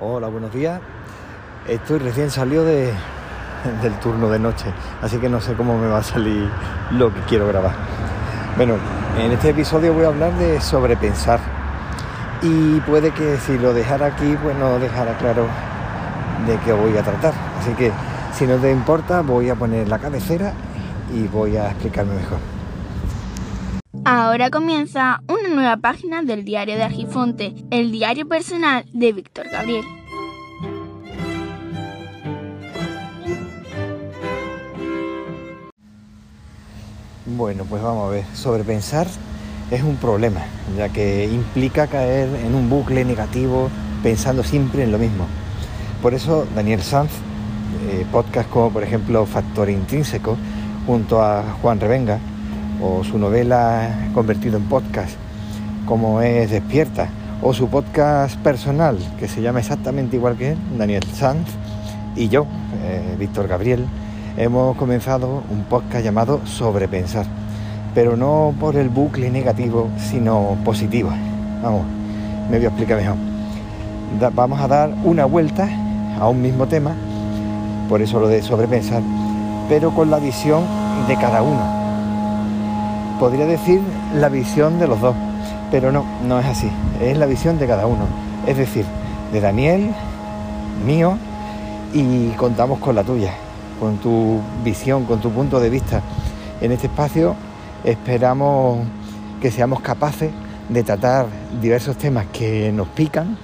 Hola, buenos días. Estoy recién salido de, del turno de noche, así que no sé cómo me va a salir lo que quiero grabar. Bueno, en este episodio voy a hablar de sobrepensar. Y puede que si lo dejara aquí, pues no dejara claro de qué voy a tratar. Así que si no te importa, voy a poner la cabecera y voy a explicarme mejor. Ahora comienza una nueva página del diario de Argifonte, el diario personal de Víctor Gabriel. Bueno, pues vamos a ver, sobrepensar es un problema, ya que implica caer en un bucle negativo pensando siempre en lo mismo. Por eso Daniel Sanz, eh, podcast como por ejemplo Factor Intrínseco, junto a Juan Revenga, o su novela convertido en podcast, como es Despierta, o su podcast personal, que se llama exactamente igual que él, Daniel Sanz, y yo, eh, Víctor Gabriel, hemos comenzado un podcast llamado Sobrepensar, pero no por el bucle negativo, sino positivo. Vamos, me voy a explicar mejor. vamos a dar una vuelta a un mismo tema, por eso lo de sobrepensar, pero con la visión de cada uno podría decir la visión de los dos, pero no, no es así, es la visión de cada uno, es decir, de Daniel, mío, y contamos con la tuya, con tu visión, con tu punto de vista. En este espacio esperamos que seamos capaces de tratar diversos temas que nos pican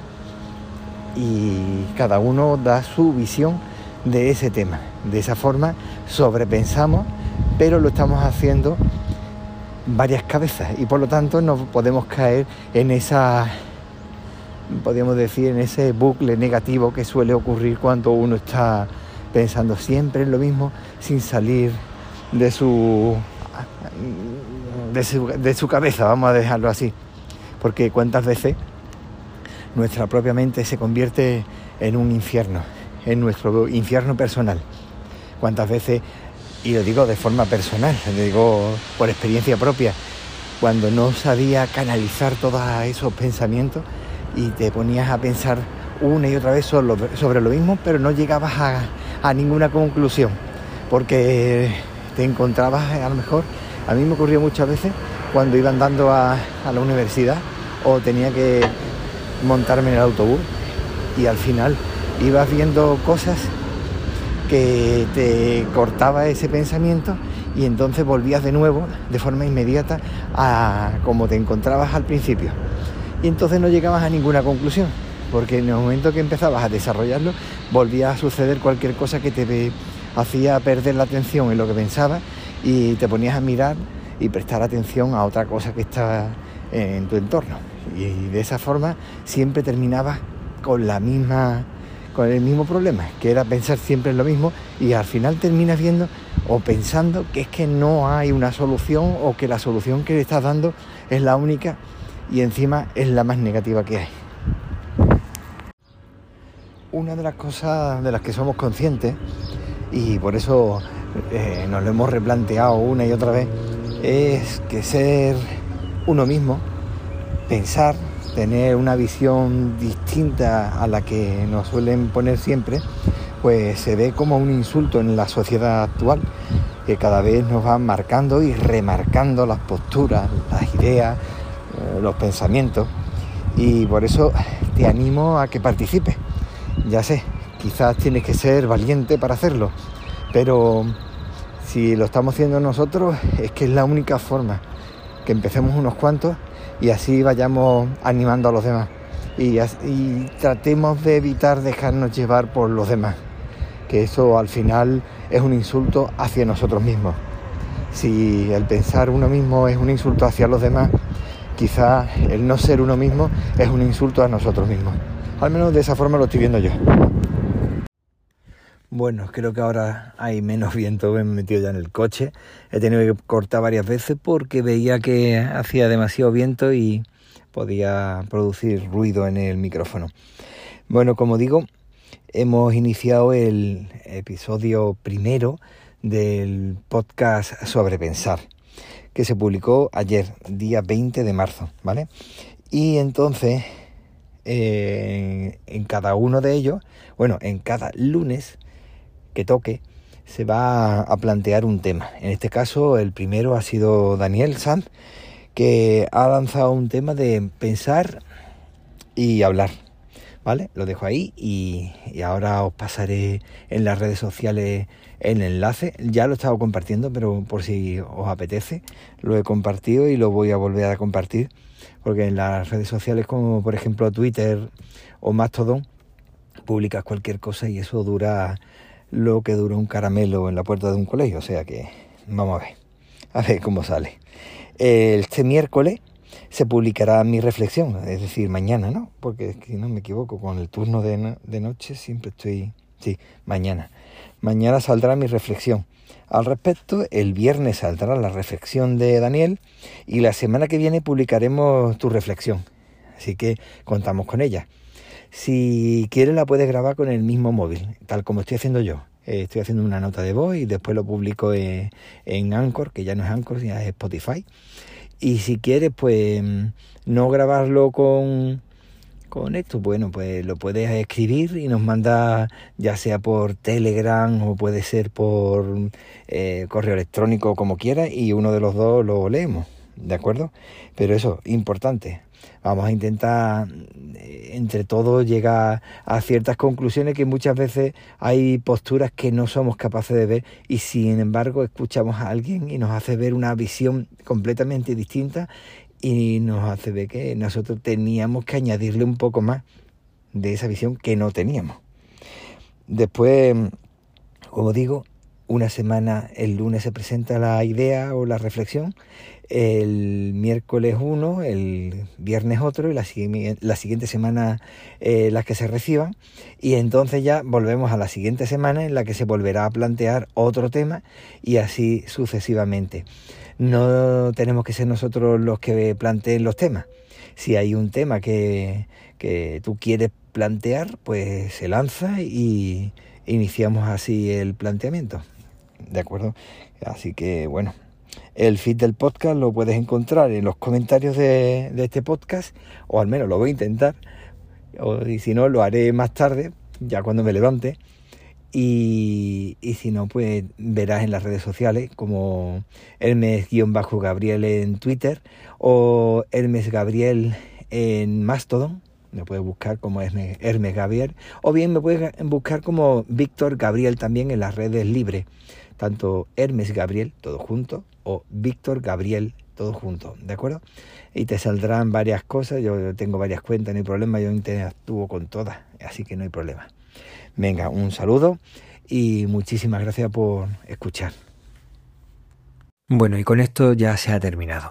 y cada uno da su visión de ese tema. De esa forma sobrepensamos, pero lo estamos haciendo varias cabezas y por lo tanto no podemos caer en esa, podríamos decir, en ese bucle negativo que suele ocurrir cuando uno está pensando siempre en lo mismo sin salir de su, de su, de su cabeza, vamos a dejarlo así. Porque cuántas veces nuestra propia mente se convierte en un infierno, en nuestro infierno personal. Cuántas veces y lo digo de forma personal, lo digo por experiencia propia, cuando no sabía canalizar todos esos pensamientos y te ponías a pensar una y otra vez sobre lo mismo, pero no llegabas a, ninguna conclusión, porque te encontrabas a lo mejor, a mí me ocurrió muchas veces cuando iba andando a, a la universidad o tenía que montarme en el autobús y al final ibas viendo cosas que te cortaba ese pensamiento y entonces volvías de nuevo de forma inmediata a como te encontrabas al principio. Y entonces no llegabas a ninguna conclusión, porque en el momento que empezabas a desarrollarlo, volvía a suceder cualquier cosa que te hacía perder la atención en lo que pensabas y te ponías a mirar y prestar atención a otra cosa que estaba en tu entorno. Y de esa forma siempre terminabas con la misma con el mismo problema, que era pensar siempre en lo mismo y al final terminas viendo o pensando que es que no hay una solución o que la solución que le estás dando es la única y encima es la más negativa que hay. Una de las cosas de las que somos conscientes y por eso eh, nos lo hemos replanteado una y otra vez es que ser uno mismo, pensar, tener una visión distinta a la que nos suelen poner siempre, pues se ve como un insulto en la sociedad actual, que cada vez nos van marcando y remarcando las posturas, las ideas, eh, los pensamientos. Y por eso te animo a que participes. Ya sé, quizás tienes que ser valiente para hacerlo, pero si lo estamos haciendo nosotros es que es la única forma que empecemos unos cuantos y así vayamos animando a los demás y, tratemos de evitar dejarnos llevar por los demás, que eso al final es un insulto hacia nosotros mismos. Si el pensar uno mismo es un insulto hacia los demás, quizás el no ser uno mismo es un insulto a nosotros mismos. Al menos de esa forma lo estoy viendo yo. Bueno, creo que ahora hay menos viento, me he metido ya en el coche. He tenido que cortar varias veces porque veía que hacía demasiado viento y podía producir ruido en el micrófono. Bueno, como digo, hemos iniciado el episodio primero del podcast sobre pensar, que se publicó ayer, día 20 de marzo, ¿vale? Y entonces, eh, en en cada uno de ellos, bueno, en cada lunes que toque, se va a plantear un tema. En este caso, el primero ha sido Daniel Sanz, que ha lanzado un tema de pensar y hablar. ¿Vale? Lo dejo ahí y, ahora os pasaré en las redes sociales el enlace. Ya lo he estado compartiendo, pero por si os apetece, lo he compartido y lo voy a volver a compartir. Porque en las redes sociales como por ejemplo Twitter o Mastodon, publicas cualquier cosa y eso dura lo que dura un caramelo en la puerta de un colegio. O sea que vamos a ver, a ver cómo sale. Este miércoles se publicará mi reflexión, es decir, mañana, ¿no? Porque si no me equivoco, con el turno de, de noche siempre estoy... Sí, mañana. Mañana saldrá mi reflexión. Al respecto, el viernes saldrá la reflexión de Daniel y la semana que viene publicaremos tu reflexión. Así que contamos con ella. Si quieres la puedes grabar con el mismo móvil, tal como estoy haciendo yo. Eh, estoy haciendo una nota de voz y después lo publico en, en Anchor, que ya no es Anchor, ya es Spotify. Y si quieres, pues no grabarlo con, con esto, bueno, pues lo puedes escribir y nos manda ya sea por Telegram o puede ser por eh, correo electrónico, como quieras, y uno de los dos lo leemos, ¿de acuerdo? Pero eso, importante, vamos a intentar eh, entre todos llegar a ciertas conclusiones que muchas veces hay posturas que no somos capaces de ver y sin embargo escuchamos a alguien y nos hace ver una visión completamente distinta y nos hace ver que nosotros teníamos que añadirle un poco más de esa visión que no teníamos. Después, como digo, una semana, el lunes se presenta la idea o la reflexión el miércoles uno, el viernes otro y la, la siguiente semana eh, las que se reciban y entonces ya volvemos a la siguiente semana en la que se volverá a plantear otro tema y así sucesivamente. No tenemos que ser nosotros los que planteen los temas. Si hay un tema que, que tú quieres plantear, pues se lanza y iniciamos así el planteamiento. ¿De acuerdo? Así que bueno, el feed del podcast lo puedes encontrar en los comentarios de, este podcast, o al menos lo voy a intentar, o, y si no, lo haré más tarde, ya cuando me levante. Y, si no, pues verás en las redes sociales como Hermes-Gabriel en Twitter o Hermes Gabriel en Mastodon. Me puedes buscar como Hermes Gabriel. O bien me puedes buscar como Víctor Gabriel también en las redes libres. Tanto Hermes Gabriel, todo junto, o Víctor Gabriel, todo junto, ¿de acuerdo? Y te saldrán varias cosas, yo tengo varias cuentas, no hay problema, yo interactúo con todas, así que no hay problema. Venga, un saludo y muchísimas gracias por escuchar. Bueno, y con esto ya se ha terminado.